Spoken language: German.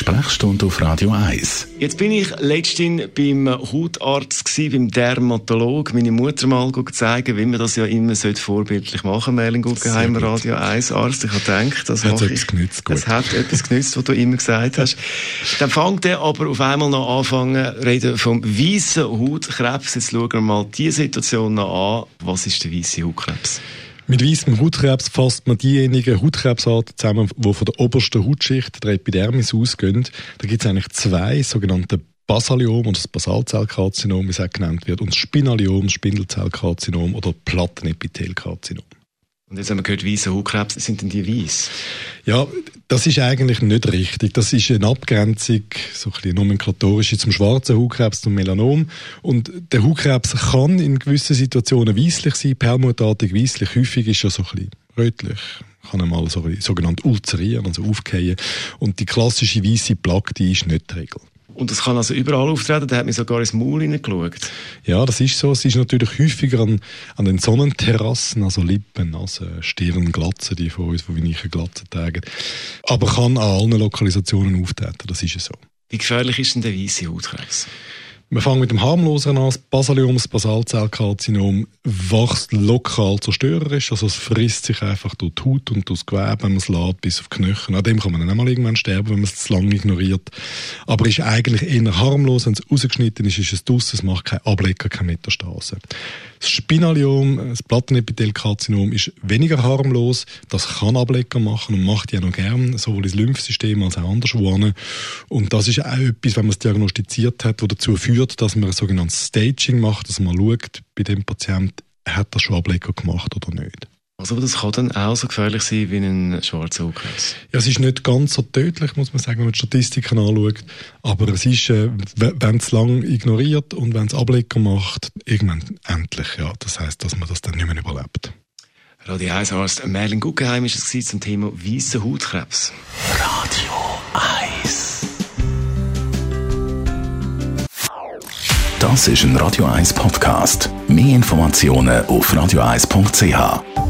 Sprechstunde auf Radio 1. Jetzt bin ich letztens beim Hautarzt gewesen, beim Dermatolog, meine Mutter mal zeigen, wie man das ja immer vorbildlich machen sollte. Merlin Guggenheim, Radio 1 Arzt. Ich habe gedacht, das Hat etwas genützt, gut. Es hat etwas genützt, was du immer gesagt hast. Dann fängt er aber auf einmal noch anfangen, reden vom weißen Hautkrebs. Jetzt schauen wir mal die Situation noch an. Was ist der weiße Hautkrebs? Mit weißem Hautkrebs fasst man diejenigen Hautkrebsarten zusammen, die von der obersten Hautschicht, der Epidermis, ausgehen. Da gibt es eigentlich zwei sogenannte Basaliom oder das Basalzellkarzinom, wie es auch genannt wird, und das Spinaliom, Spindelzellkarzinom oder Plattenepithelkarzinom. Und jetzt haben wir gehört, weiße Hautkrebs. Sind denn die weiß? Ja, das ist eigentlich nicht richtig. Das ist eine Abgrenzung, so ein bisschen nomenklatorisch, zum schwarzen Hautkrebs, zum Melanom. Und der Hautkrebs kann in gewissen Situationen weißlich sein, permutartig weißlich. Häufig ist er so ein bisschen rötlich. Kann einmal so sogenannt ulzerieren, also aufgehen. Und die klassische weiße Plaque, die ist nicht die Regel. Und das kann also überall auftreten. Da hat mir sogar ins Maul hineingeschaut. Ja, das ist so. Es ist natürlich häufiger an, an den Sonnenterrassen, also Lippen, Nase, Stirn, Glatze, die von uns, die weichen Glatzen tragen. Aber kann an allen Lokalisationen auftreten, das ist so. Wie gefährlich ist denn der weiße Hautkrebs? Wir fangen mit dem harmlosen an. Das Basaliom, das Basalzellkarzinom, wächst lokal zerstörerisch. Also es frisst sich einfach durch die Haut und durch das Gewebe, wenn man es lässt, bis auf die Knöchel. An dem kann man dann auch mal irgendwann sterben, wenn man es zu lange ignoriert. Aber ist eigentlich eher harmlos. Wenn es rausgeschnitten ist, ist es draussen. Es macht keinen Ablecker, keine Metastase. Das Spinaliom, das Plattenepithelkarzinom, ist weniger harmlos. Das kann Ablecker machen und macht ja noch gern, sowohl ins Lymphsystem als auch anderswo. Und das ist auch etwas, wenn man es diagnostiziert hat, was dazu führt, dass man ein sogenanntes Staging macht, dass man schaut, bei dem Patienten, hat er schon Ablecker gemacht oder nicht. Also das kann dann auch so gefährlich sein wie ein schwarzer Hautkrebs. Ja, es ist nicht ganz so tödlich, muss man sagen, wenn man die Statistiken anschaut. Aber es ist, äh, wenn es lang ignoriert und wenn es Ablecker macht, irgendwann endlich, ja. Das heißt, dass man das dann nicht mehr überlebt. Radio 1 Arzt Merlin Guggenheim ist es gewesen zum Thema weißer Hautkrebs. Radio 1. Das ist ein Radio 1 Podcast. Mehr Informationen auf radio1.ch.